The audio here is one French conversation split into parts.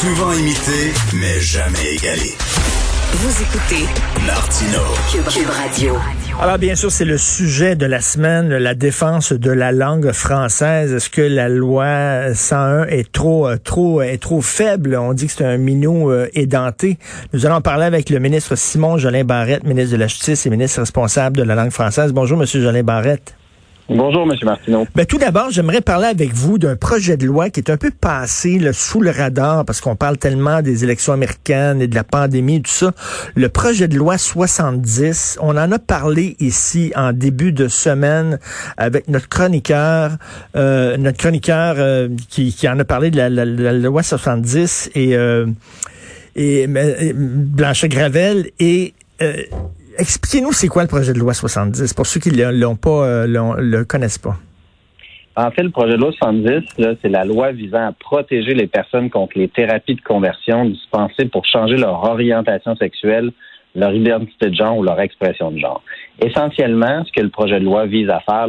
Souvent imité, mais jamais égalé. Vous écoutez Martino. Cube Radio. Alors bien sûr, c'est le sujet de la semaine, la défense de la langue française. Est-ce que la loi 101 est trop euh, trop est trop faible? On dit que c'est un minot euh, édenté. Nous allons parler avec le ministre Simon Jolin Barrette, ministre de la Justice et ministre responsable de la langue française. Bonjour monsieur Jolin Barrette. Bonjour, M. Martineau. Ben, tout d'abord, j'aimerais parler avec vous d'un projet de loi qui est un peu passé là, sous le radar parce qu'on parle tellement des élections américaines et de la pandémie et tout ça. Le projet de loi 70, on en a parlé ici en début de semaine avec notre chroniqueur, euh, notre chroniqueur euh, qui, qui, en a parlé de la, la, la loi 70 et, euh, et, et Blanchet Gravel et euh, Expliquez-nous c'est quoi le projet de loi 70 pour ceux qui ne l'ont pas, euh, le connaissent pas. En fait, le projet de loi 70, c'est la loi visant à protéger les personnes contre les thérapies de conversion dispensées pour changer leur orientation sexuelle, leur identité de genre ou leur expression de genre. Essentiellement, ce que le projet de loi vise à faire,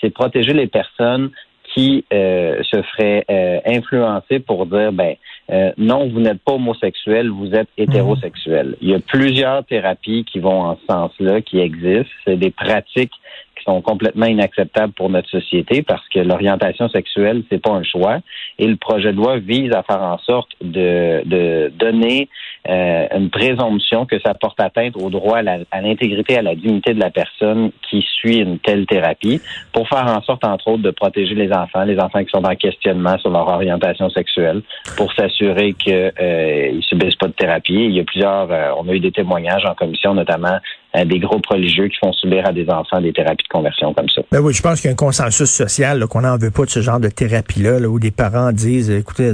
c'est protéger les personnes qui euh, se feraient euh, influencer pour dire ben euh, non, vous n'êtes pas homosexuel, vous êtes hétérosexuel. Il y a plusieurs thérapies qui vont en ce sens-là, qui existent. C'est des pratiques qui sont complètement inacceptables pour notre société parce que l'orientation sexuelle, c'est pas un choix. Et le projet de loi vise à faire en sorte de, de donner euh, une présomption que ça porte atteinte au droit à l'intégrité, à, à, la dignité de la personne qui suit une telle thérapie, pour faire en sorte, entre autres, de protéger les enfants, les enfants qui sont en questionnement sur leur orientation sexuelle, pour s'assurer qu'ils euh, ne subissent pas de thérapie. Il y a plusieurs, euh, on a eu des témoignages en commission, notamment des groupes religieux qui font subir à des enfants des thérapies de conversion comme ça. Ben oui, je pense qu'il y a un consensus social qu'on n'en veut pas de ce genre de thérapie-là, là, où des parents disent, écoutez,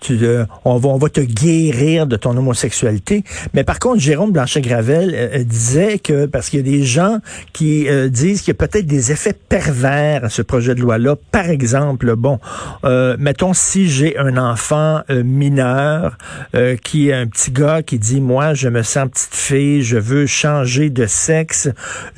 tu, euh, on, va, on va te guérir de ton homosexualité. Mais par contre, Jérôme Blanchet-Gravel euh, disait que, parce qu'il y a des gens qui disent qu'il y a peut-être des effets pervers à ce projet de loi-là. Par exemple, bon, mettons si j'ai un enfant mineur qui est un petit gars qui dit, moi, je me sens petite fille, je veux changer de de sexe,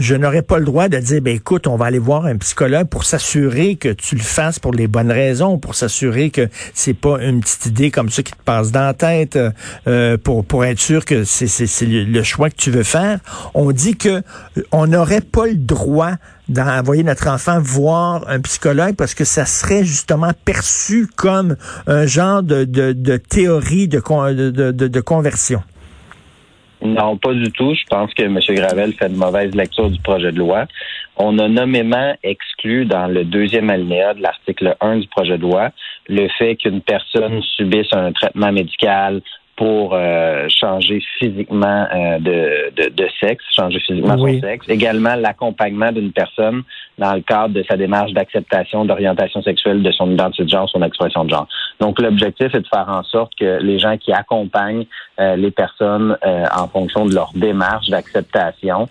je n'aurais pas le droit de dire, ben écoute, on va aller voir un psychologue pour s'assurer que tu le fasses pour les bonnes raisons, pour s'assurer que c'est pas une petite idée comme ça qui te passe dans la tête, euh, pour pour être sûr que c'est c'est le choix que tu veux faire. On dit que euh, on n'aurait pas le droit d'envoyer notre enfant voir un psychologue parce que ça serait justement perçu comme un genre de, de, de théorie de, de, de, de conversion. Non, pas du tout. Je pense que M. Gravel fait une mauvaise lecture du projet de loi. On a nommément exclu dans le deuxième alinéa de l'article 1 du projet de loi le fait qu'une personne subisse un traitement médical pour euh, changer physiquement euh, de, de, de, sexe, changer physiquement son sexe. Également, l'accompagnement d'une personne dans le cadre de sa démarche d'acceptation d'orientation sexuelle de son identité de genre, son expression de genre. Donc, l'objectif est de faire en sorte que les gens qui accompagnent euh, les personnes en fonction de leur démarche d'acceptation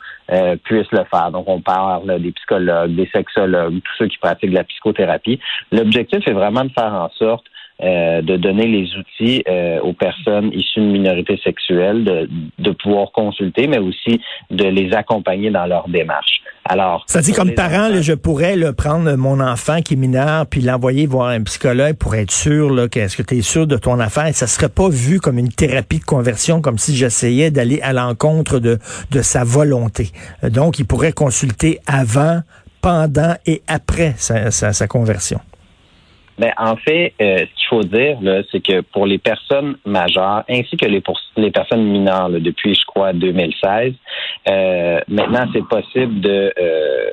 puissent le faire. Donc, on parle des psychologues, des sexologues, tous ceux qui pratiquent la psychothérapie. L'objectif est vraiment de faire en sorte euh, de donner les outils euh, aux personnes issues de minorités sexuelles de, de, pouvoir consulter, mais aussi de les accompagner dans leur démarche. Alors, ça dit comme parent, là, je pourrais prendre mon enfant qui est mineur puis l'envoyer voir un psychologue pour être sûr là, qu'est-ce que tu es sûr de ton affaire? Et ça serait pas vu comme une thérapie de conversion, comme si j'essayais d'aller à l'encontre de, de sa volonté. Donc, il pourrait consulter avant, pendant et après sa, sa, sa conversion. Ben, en fait, euh, ce qu'il faut dire, c'est que pour les personnes majeures, ainsi que les, pour les personnes mineures, depuis, je crois, 2016, euh, maintenant, c'est possible de, euh,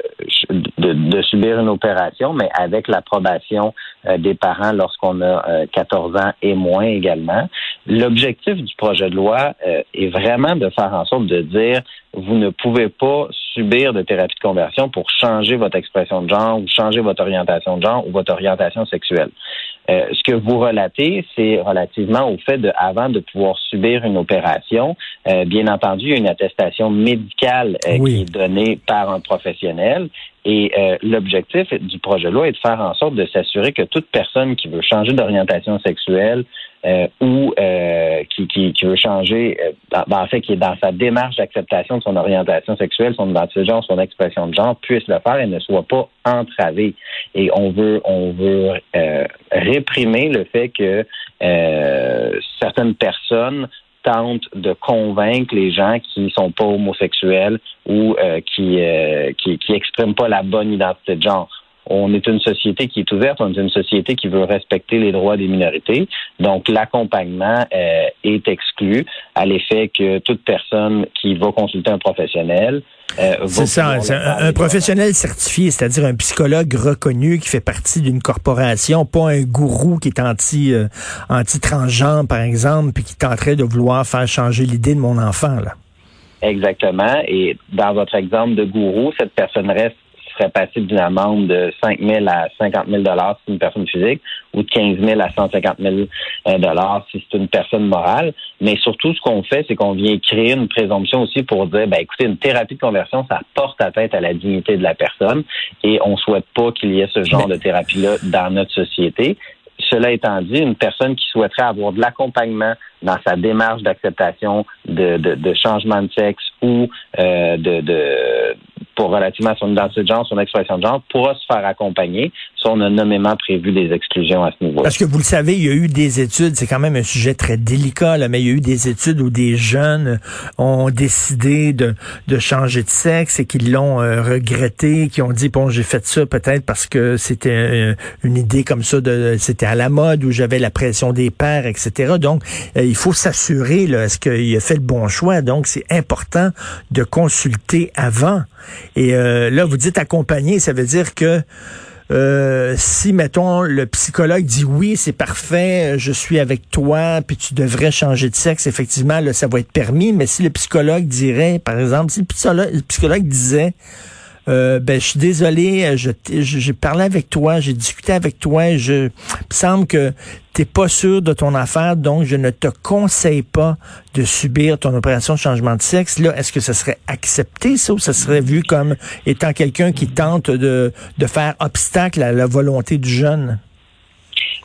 de, de, subir une opération, mais avec l'approbation euh, des parents lorsqu'on a 14 ans et moins également. L'objectif du projet de loi est vraiment de faire en sorte de dire vous ne pouvez pas subir de thérapie de conversion pour changer votre expression de genre ou changer votre orientation de genre ou votre orientation sexuelle. Euh, ce que vous relatez, c'est relativement au fait de, avant de pouvoir subir une opération, euh, bien entendu, il y a une attestation médicale euh, qui est donnée par un professionnel. Et l'objectif du projet de loi est de faire en sorte de s'assurer que toute personne qui veut changer d'orientation sexuelle ou qui, qui, qui, veut changer, dans, en fait, qui est dans sa démarche d'acceptation de son orientation sexuelle, son identité de genre, son expression de genre, puisse le faire et ne soit pas entravé. Et on veut, on veut réprimer le fait que euh, certaines personnes tentent de convaincre les gens qui ne sont pas homosexuels ou euh, qui, euh, qui qui expriment pas la bonne identité de genre on est une société qui est ouverte, on est une société qui veut respecter les droits des minorités. Donc, l'accompagnement euh, est exclu à l'effet que toute personne qui va consulter un professionnel euh, c'est ça, un, professionnel certifié, c'est-à-dire un psychologue reconnu qui fait partie d'une corporation, pas un gourou qui est anti euh, anti transgenre par exemple, puis qui tenterait de vouloir faire changer l'idée de mon enfant là. Exactement. Et dans votre exemple de gourou, cette personne reste serait passible d'une amende de 5 000 à 50 000 si c'est une personne physique ou de 15 000 à 150 000 euh, si c'est une personne morale. Mais surtout, ce qu'on fait, c'est qu'on vient créer une présomption aussi pour dire, ben écoutez, une thérapie de conversion, ça porte atteinte à la dignité de la personne et on souhaite pas qu'il y ait ce genre de thérapie-là dans notre société. Cela étant dit, une personne qui souhaiterait avoir de l'accompagnement dans sa démarche d'acceptation de, de, changement de sexe ou euh, de, de, pour relativement à son identité de genre, son expression de genre, pourra se faire accompagner si on a nommément prévu des exclusions à ce niveau. Parce que vous le savez, il y a eu des études, c'est quand même un sujet très délicat, là, mais il y a eu des études où des jeunes ont décidé de, de changer de sexe et qu'ils l'ont euh, regretté, qui ont dit bon j'ai fait ça peut-être parce que c'était euh, une idée comme ça, de c'était à la mode où j'avais la pression des pères, etc. Donc euh, il faut s'assurer est-ce qu'il a fait le bon choix? Donc c'est important de consulter avant. Et euh, là, vous dites accompagner, ça veut dire que euh, si, mettons, le psychologue dit oui, c'est parfait, je suis avec toi, puis tu devrais changer de sexe, effectivement, là, ça va être permis. Mais si le psychologue dirait, par exemple, si le psychologue disait, euh, ben, je suis désolé, euh, j'ai parlé avec toi, j'ai discuté avec toi, je, il me semble que t'es pas sûr de ton affaire, donc je ne te conseille pas de subir ton opération de changement de sexe. Là, est-ce que ça serait accepté, ça, ou ça serait vu comme étant quelqu'un qui tente de, de faire obstacle à la volonté du jeune?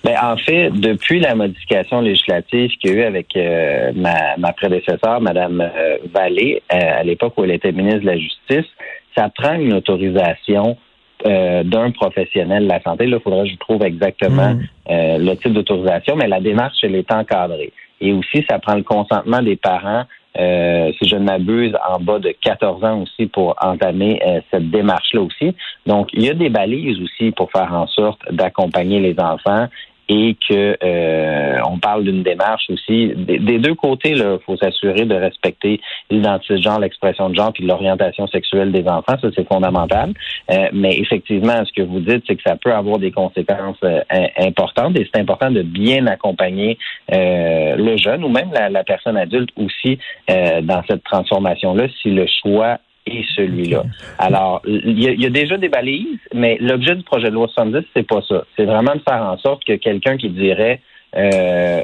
Ben, en fait, depuis la modification législative qu'il y a eu avec euh, ma, ma, prédécesseur, Mme Vallée, à l'époque où elle était ministre de la Justice, ça prend une autorisation euh, d'un professionnel de la santé. Là, il faudrait que je trouve exactement mm. euh, le type d'autorisation, mais la démarche, elle est encadrée. Et aussi, ça prend le consentement des parents, euh, si je ne m'abuse, en bas de 14 ans aussi pour entamer cette démarche-là aussi. Donc, il y a des balises aussi pour faire en sorte d'accompagner les enfants et que euh, on parle d'une démarche aussi des, deux côtés. Il faut s'assurer de respecter l'identité de genre, l'expression de genre, puis l'orientation sexuelle des enfants. Ça, c'est fondamental. Euh, mais effectivement, ce que vous dites, c'est que ça peut avoir des conséquences euh, importantes et c'est important de bien accompagner le jeune ou même la, la personne adulte aussi dans cette transformation-là si le choix et celui-là. Alors, il y, a déjà des balises, mais l'objet du projet de loi 70, c'est pas ça. C'est vraiment de faire en sorte que quelqu'un qui dirait euh,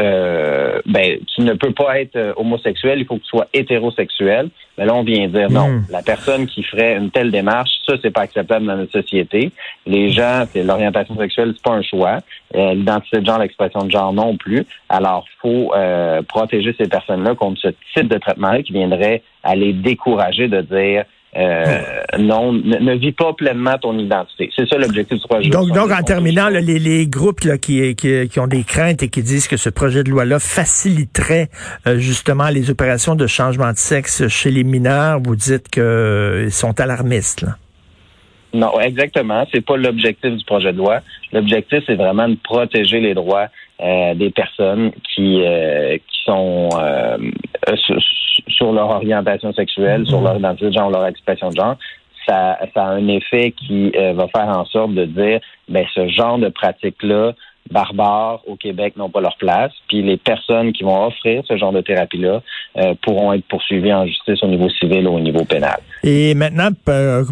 euh, ben, tu ne peux pas être euh, homosexuel, il faut que tu sois hétérosexuel. Mais là, on vient dire non. Hmm. La personne qui ferait une telle démarche, ça, c'est pas acceptable dans notre société. Les gens, c'est l'orientation sexuelle, c'est pas un choix. Euh, l'identité de genre, l'expression de genre non plus. Alors, faut euh, protéger ces personnes-là contre ce type de traitement-là qui viendrait à les décourager de dire euh, non, ne, vis pas pleinement ton identité. C'est ça l'objectif du projet. Donc, donc en terminant, les, les, groupes là, qui, qui, qui, ont des craintes et qui disent que ce projet de loi-là faciliterait euh, justement les opérations de changement de sexe chez les mineurs, vous dites qu'ils euh, sont alarmistes. Là. Non, exactement. C'est pas l'objectif du projet de loi. L'objectif, c'est vraiment de protéger les droits des personnes qui, qui sont sur leur orientation sexuelle, sur mhm. leur identité de genre, leur expression de genre, ça, ça a un effet qui euh, va faire en sorte de dire, ben ce genre de pratique-là barbares au Québec n'ont pas leur place, puis les personnes qui vont offrir ce genre de thérapie-là euh, pourront être poursuivies en justice au niveau civil ou au niveau pénal. Et maintenant,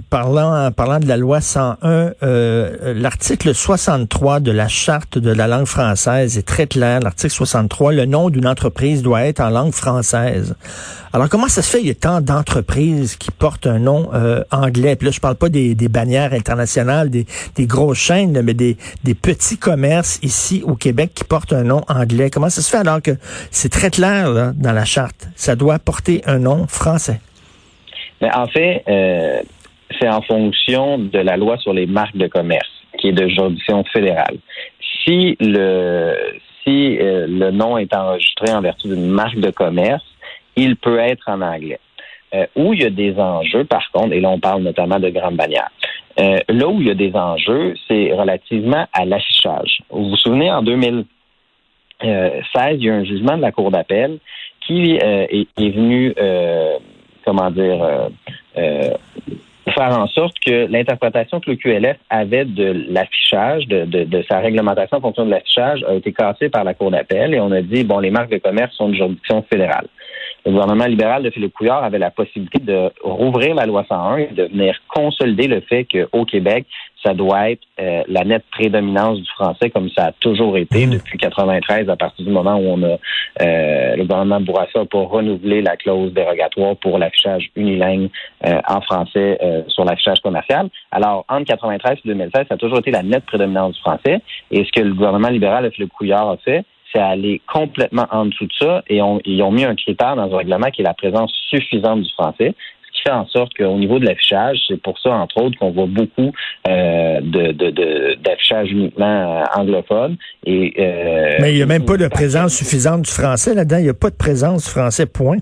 parlant, parlant de la loi 101, euh, l'article 63 de la charte de la langue française est très clair. L'article 63, le nom d'une entreprise doit être en langue française. Alors, comment ça se fait? Il y a tant d'entreprises qui portent un nom euh, anglais. Puis là, je parle pas des, bannières internationales, des, des grosses chaînes, mais des, des petits commerces ici au Québec qui portent un nom anglais. Comment ça se fait alors que c'est très clair dans la charte? Ça doit porter un nom français. En fait, euh, c'est en fonction de la loi sur les marques de commerce, qui est de juridiction fédérale. Si le si euh, le nom est enregistré en vertu d'une marque de commerce, il peut être en anglais. Euh, où il y a des enjeux, par contre, et là on parle notamment de grandes bannières, euh, là où il y a des enjeux, c'est relativement à l'affichage. Vous vous souvenez, en 2016, il y a un jugement de la Cour d'appel qui est, est, venu, comment dire, faire en sorte que l'interprétation que le QLF avait de l'affichage, de, de, sa réglementation en fonction de l'affichage, a été cassée par la Cour d'appel et on a dit, bon, les marques de commerce sont de juridiction fédérale. Le gouvernement libéral de Philippe Couillard avait la possibilité de rouvrir la loi 101 et de venir consolider le fait qu'au Québec, ça doit être euh, la nette prédominance du français comme ça a toujours été mmh. depuis 93 à partir du moment où on a euh, le gouvernement Bourassa pour renouveler la clause dérogatoire pour l'affichage unilingue euh, en français sur l'affichage commercial. Alors entre 93 et 2016, ça a toujours été la nette prédominance du français et ce que le gouvernement libéral de Philippe Couillard a fait, c'est aller complètement en dessous de ça et ils ont mis un critère dans un règlement qui est la présence suffisante du français qui fait en sorte qu'au niveau de l'affichage, c'est pour ça, entre autres, qu'on voit beaucoup euh, de, d'affichage uniquement euh, anglophone. Et, euh, Mais il n'y a même pas de présence suffisante du français là-dedans. Il n'y a pas de présence du français, point.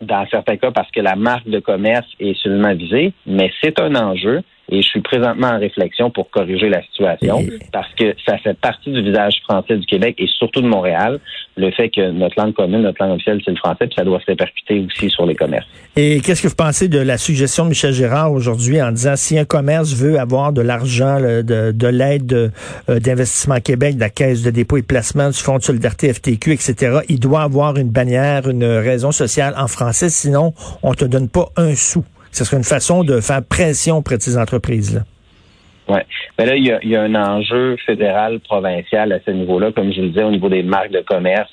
Dans certains cas, parce que la marque de commerce est seulement visée, mais c'est un enjeu et je suis présentement en réflexion pour corriger la situation parce que ça fait partie du visage français du Québec et surtout de Montréal, le fait que notre langue commune, notre langue officielle, c'est le français, puis ça doit se répercuter aussi sur les commerces. Et qu'est-ce que vous pensez de la suggestion de Michel Gérard aujourd'hui en disant si un commerce veut avoir de l'argent, de, de l'aide euh, d'investissement Québec, de la Caisse de dépôt et placement, du Fonds de solidarité FTQ, etc., il doit avoir une bannière, une raison sociale en français, sinon on te donne pas un sou ce serait une façon de faire pression auprès de ces entreprises-là. Oui. Mais là, il y, a, un enjeu fédéral, provincial à ce niveau-là. Comme je le disais, au niveau des marques de commerce,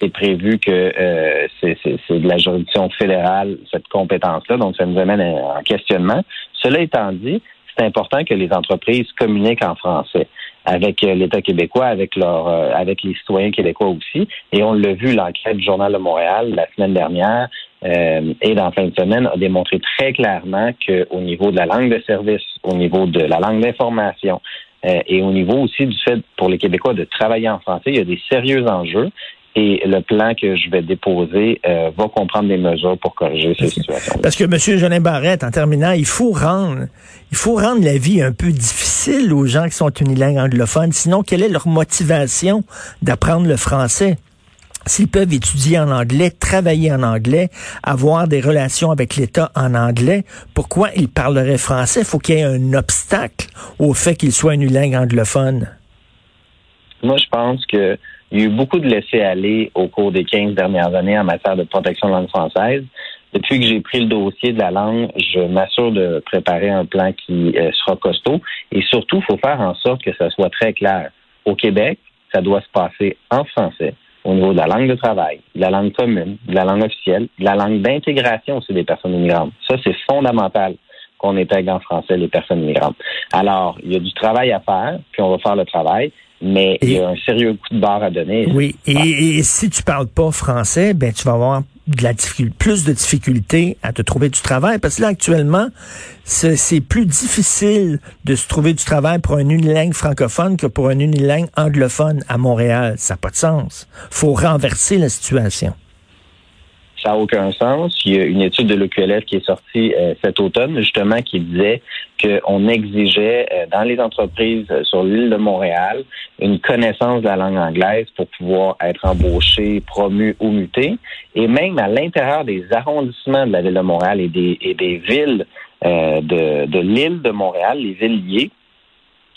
c'est prévu que euh, c'est de la juridiction fédérale, cette compétence-là. Donc, ça nous amène en questionnement. Cela étant dit, c'est important que les entreprises communiquent en français avec euh, l'État québécois, avec leur, euh, avec les citoyens québécois aussi. Et on l'a vu, l'enquête du Journal de Montréal la semaine dernière euh, et dans la fin de semaine a démontré très clairement qu'au niveau de la langue de service, au niveau de la langue d'information, et au niveau aussi du fait pour les Québécois de travailler en français, il y a des sérieux enjeux et le plan que je vais déposer euh, va comprendre des mesures pour corriger ces situations. Parce que M. Jolin Barrette, en terminant, il faut rendre, il faut rendre la vie un peu difficile aux gens qui sont unilingues anglophones. Sinon, quelle est leur motivation d'apprendre le français? S'ils peuvent étudier en anglais, travailler en anglais, avoir des relations avec l'État en anglais, pourquoi ils parleraient français? Il faut qu'il y ait un obstacle au fait qu'ils soient unilingues anglophones. Moi, je pense que il y a eu beaucoup de laisser-aller au cours des 15 dernières années en matière de protection de la langue française. Depuis que j'ai pris le dossier de la langue, je m'assure de préparer un plan qui euh, sera costaud. Et surtout, il faut faire en sorte que ça soit très clair. Au Québec, ça doit se passer en français au niveau de la langue de travail, de la langue commune, de la langue officielle, de la langue d'intégration aussi des personnes immigrantes. Ça, c'est fondamental qu'on intègre en français les personnes immigrantes. Alors, il y a du travail à faire, puis on va faire le travail mais il y a un sérieux coup de barre à donner. Oui, et, si tu parles pas français, ben tu vas avoir de la plus de difficultés à te trouver du travail parce que là actuellement c'est plus difficile de se trouver du travail pour un unilingue francophone que pour un unilingue anglophone à Montréal. Ça n'a pas de sens. Faut renverser la situation. Ça n'a aucun sens. Il y a une étude de l'OQLF qui est sortie euh, cet automne, justement, qui disait qu'on exigeait euh, dans les entreprises euh, sur l'île de Montréal une connaissance de la langue anglaise pour pouvoir être embauché, promu ou muté. Et même à l'intérieur des arrondissements de la ville de Montréal et des, villes de, de l'île de Montréal, les villes liées,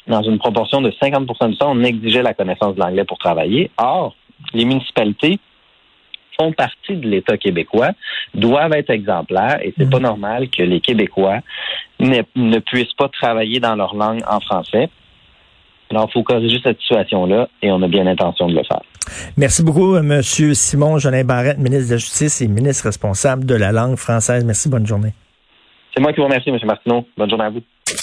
dans une proportion de 50 du temps, on exigeait la connaissance de l'anglais pour travailler. Or, les municipalités font partie de l'État québécois, doivent être exemplaires et c'est pas normal que les Québécois ne, ne puissent pas travailler dans leur langue en français. Alors, il faut corriger cette situation-là et on a bien l'intention de le faire. Merci beaucoup, M. Simon Jolin Barrette, ministre de la Justice et ministre responsable de la langue française. Merci, bonne journée. C'est moi qui vous remercie, M. Martineau. Bonne journée à vous.